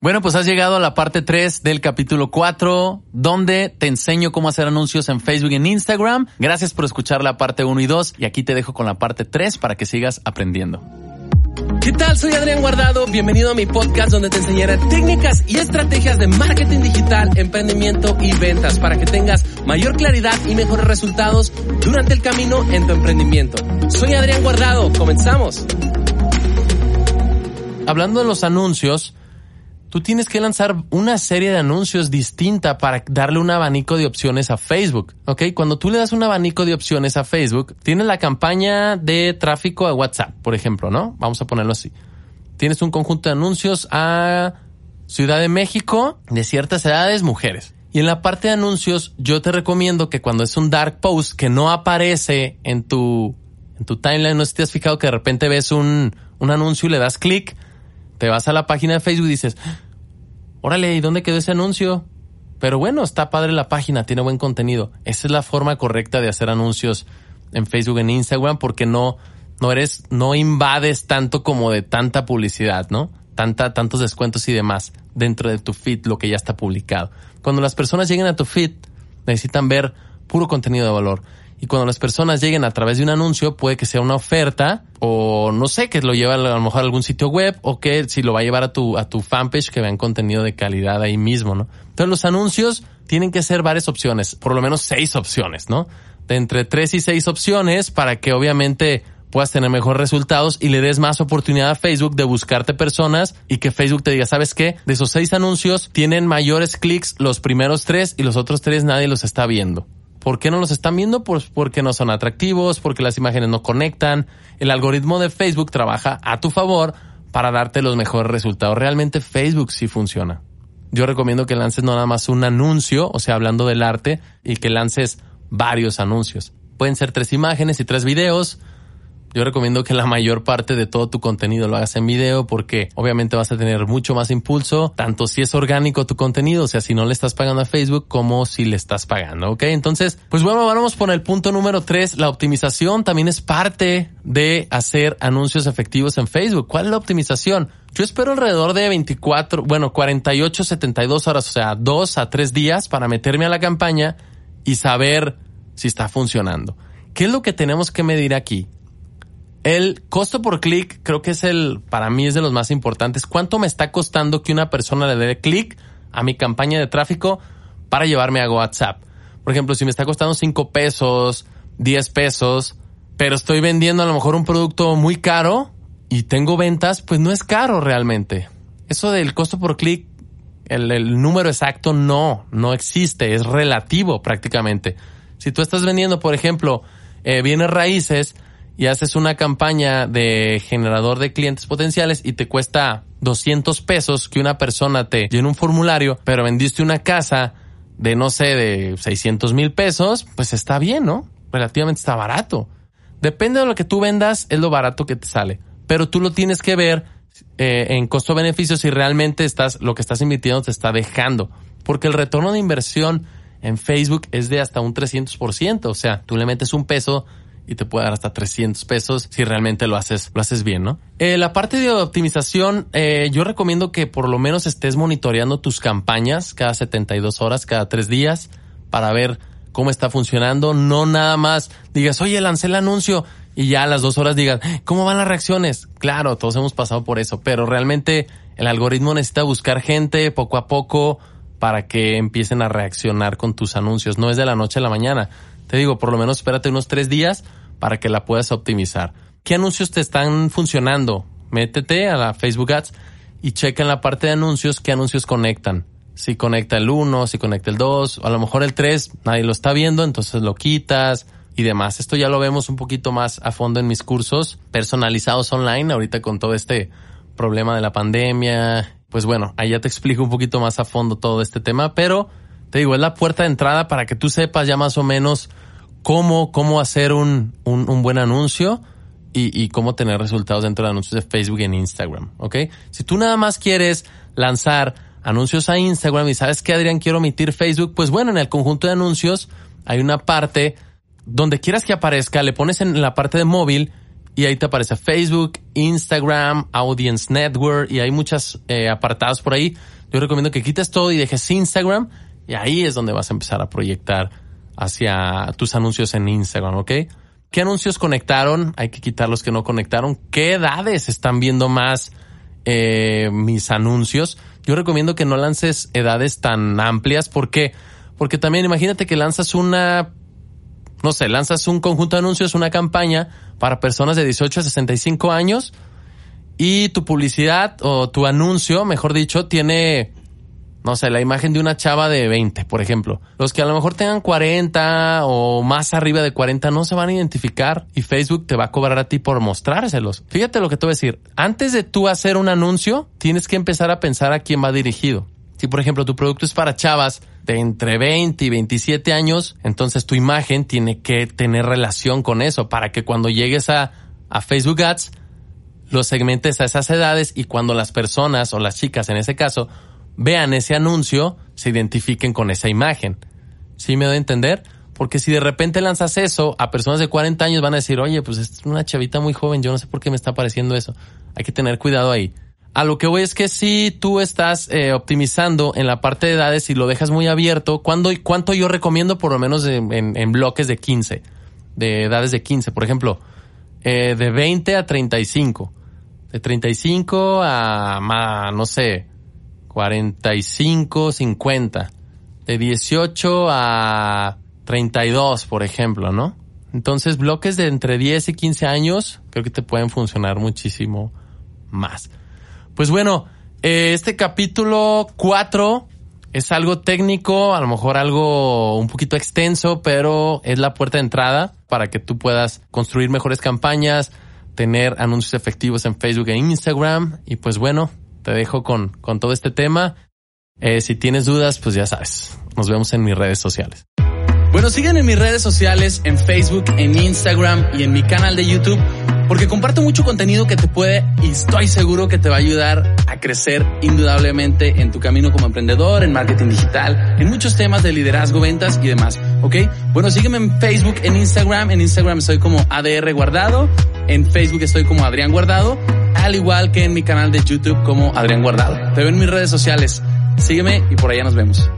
Bueno, pues has llegado a la parte 3 del capítulo 4, donde te enseño cómo hacer anuncios en Facebook y en Instagram. Gracias por escuchar la parte 1 y 2 y aquí te dejo con la parte 3 para que sigas aprendiendo. ¿Qué tal? Soy Adrián Guardado. Bienvenido a mi podcast donde te enseñaré técnicas y estrategias de marketing digital, emprendimiento y ventas para que tengas mayor claridad y mejores resultados durante el camino en tu emprendimiento. Soy Adrián Guardado. Comenzamos. Hablando de los anuncios, tú tienes que lanzar una serie de anuncios distinta para darle un abanico de opciones a Facebook. ¿Ok? Cuando tú le das un abanico de opciones a Facebook, tienes la campaña de tráfico a WhatsApp, por ejemplo, ¿no? Vamos a ponerlo así. Tienes un conjunto de anuncios a Ciudad de México de ciertas edades, mujeres. Y en la parte de anuncios, yo te recomiendo que cuando es un dark post que no aparece en tu, en tu timeline, no sé si te has fijado que de repente ves un, un anuncio y le das clic, te vas a la página de Facebook y dices, órale, ¿y dónde quedó ese anuncio? Pero bueno, está padre la página, tiene buen contenido. Esa es la forma correcta de hacer anuncios en Facebook, en Instagram, porque no, no eres, no invades tanto como de tanta publicidad, ¿no? Tanta, tantos descuentos y demás dentro de tu feed, lo que ya está publicado. Cuando las personas lleguen a tu feed, necesitan ver puro contenido de valor. Y cuando las personas lleguen a través de un anuncio, puede que sea una oferta o no sé, que lo lleva a lo mejor a algún sitio web o que si lo va a llevar a tu, a tu fanpage que vean contenido de calidad ahí mismo, ¿no? Entonces los anuncios tienen que ser varias opciones, por lo menos seis opciones, ¿no? De entre tres y seis opciones para que obviamente puedas tener mejores resultados y le des más oportunidad a Facebook de buscarte personas y que Facebook te diga, ¿sabes qué? De esos seis anuncios tienen mayores clics los primeros tres y los otros tres nadie los está viendo. ¿Por qué no los están viendo? Pues porque no son atractivos, porque las imágenes no conectan. El algoritmo de Facebook trabaja a tu favor para darte los mejores resultados. Realmente Facebook sí funciona. Yo recomiendo que lances no nada más un anuncio, o sea, hablando del arte, y que lances varios anuncios. Pueden ser tres imágenes y tres videos, yo recomiendo que la mayor parte de todo tu contenido lo hagas en video porque obviamente vas a tener mucho más impulso, tanto si es orgánico tu contenido, o sea, si no le estás pagando a Facebook como si le estás pagando, ¿ok? Entonces, pues bueno, vamos por el punto número tres. La optimización también es parte de hacer anuncios efectivos en Facebook. ¿Cuál es la optimización? Yo espero alrededor de 24, bueno, 48, 72 horas, o sea, dos a tres días para meterme a la campaña y saber si está funcionando. ¿Qué es lo que tenemos que medir aquí? El costo por clic creo que es el, para mí es de los más importantes. ¿Cuánto me está costando que una persona le dé clic a mi campaña de tráfico para llevarme a WhatsApp? Por ejemplo, si me está costando 5 pesos, 10 pesos, pero estoy vendiendo a lo mejor un producto muy caro y tengo ventas, pues no es caro realmente. Eso del costo por clic, el, número exacto no, no existe, es relativo prácticamente. Si tú estás vendiendo, por ejemplo, eh, bienes raíces, y haces una campaña de generador de clientes potenciales y te cuesta 200 pesos que una persona te llene un formulario, pero vendiste una casa de no sé, de 600 mil pesos, pues está bien, ¿no? Relativamente está barato. Depende de lo que tú vendas, es lo barato que te sale. Pero tú lo tienes que ver eh, en costo-beneficio si realmente estás, lo que estás invirtiendo te está dejando. Porque el retorno de inversión en Facebook es de hasta un 300%. O sea, tú le metes un peso y te puede dar hasta 300 pesos si realmente lo haces, lo haces bien, ¿no? Eh, la parte de optimización, eh, yo recomiendo que por lo menos estés monitoreando tus campañas cada 72 horas, cada tres días, para ver cómo está funcionando. No nada más digas, oye, lancé el anuncio y ya a las dos horas digas, ¿cómo van las reacciones? Claro, todos hemos pasado por eso, pero realmente el algoritmo necesita buscar gente poco a poco para que empiecen a reaccionar con tus anuncios. No es de la noche a la mañana. Te digo, por lo menos espérate unos tres días para que la puedas optimizar. ¿Qué anuncios te están funcionando? Métete a la Facebook Ads y checa en la parte de anuncios qué anuncios conectan. Si conecta el 1, si conecta el 2, a lo mejor el 3, nadie lo está viendo, entonces lo quitas y demás. Esto ya lo vemos un poquito más a fondo en mis cursos personalizados online, ahorita con todo este problema de la pandemia. Pues bueno, ahí ya te explico un poquito más a fondo todo este tema, pero te digo, es la puerta de entrada para que tú sepas ya más o menos cómo, cómo hacer un, un, buen anuncio y, y, cómo tener resultados dentro de anuncios de Facebook y en Instagram, ¿ok? Si tú nada más quieres lanzar anuncios a Instagram y sabes que Adrián quiero omitir Facebook, pues bueno, en el conjunto de anuncios hay una parte donde quieras que aparezca, le pones en la parte de móvil y ahí te aparece Facebook, Instagram, Audience Network y hay muchos eh, apartados por ahí. Yo recomiendo que quites todo y dejes Instagram y ahí es donde vas a empezar a proyectar hacia tus anuncios en Instagram, ¿ok? ¿Qué anuncios conectaron? Hay que quitar los que no conectaron. ¿Qué edades están viendo más eh, mis anuncios? Yo recomiendo que no lances edades tan amplias. ¿Por qué? Porque también imagínate que lanzas una no sé, lanzas un conjunto de anuncios, una campaña para personas de 18 a 65 años y tu publicidad o tu anuncio, mejor dicho, tiene, no sé, la imagen de una chava de 20, por ejemplo. Los que a lo mejor tengan 40 o más arriba de 40 no se van a identificar y Facebook te va a cobrar a ti por mostrárselos. Fíjate lo que te voy a decir. Antes de tú hacer un anuncio, tienes que empezar a pensar a quién va dirigido. Si por ejemplo tu producto es para chavas de entre 20 y 27 años, entonces tu imagen tiene que tener relación con eso para que cuando llegues a, a Facebook Ads lo segmentes a esas edades y cuando las personas o las chicas en ese caso vean ese anuncio se identifiquen con esa imagen. ¿Sí me doy a entender? Porque si de repente lanzas eso a personas de 40 años van a decir, oye, pues es una chavita muy joven, yo no sé por qué me está apareciendo eso. Hay que tener cuidado ahí. A lo que voy es que si tú estás eh, optimizando en la parte de edades y lo dejas muy abierto, ¿cuándo, ¿cuánto yo recomiendo por lo menos en, bloques de 15? De edades de 15, por ejemplo, eh, de 20 a 35. De 35 a, no sé, 45, 50. De 18 a 32, por ejemplo, ¿no? Entonces, bloques de entre 10 y 15 años creo que te pueden funcionar muchísimo más. Pues bueno, eh, este capítulo 4 es algo técnico, a lo mejor algo un poquito extenso, pero es la puerta de entrada para que tú puedas construir mejores campañas, tener anuncios efectivos en Facebook e Instagram. Y pues bueno, te dejo con, con todo este tema. Eh, si tienes dudas, pues ya sabes. Nos vemos en mis redes sociales. Bueno, sígueme en mis redes sociales, en Facebook, en Instagram y en mi canal de YouTube porque comparto mucho contenido que te puede y estoy seguro que te va a ayudar a crecer indudablemente en tu camino como emprendedor, en marketing digital, en muchos temas de liderazgo, ventas y demás, ¿ok? Bueno, sígueme en Facebook, en Instagram, en Instagram estoy como ADR Guardado, en Facebook estoy como Adrián Guardado, al igual que en mi canal de YouTube como Adrián Guardado. Te veo en mis redes sociales, sígueme y por allá nos vemos.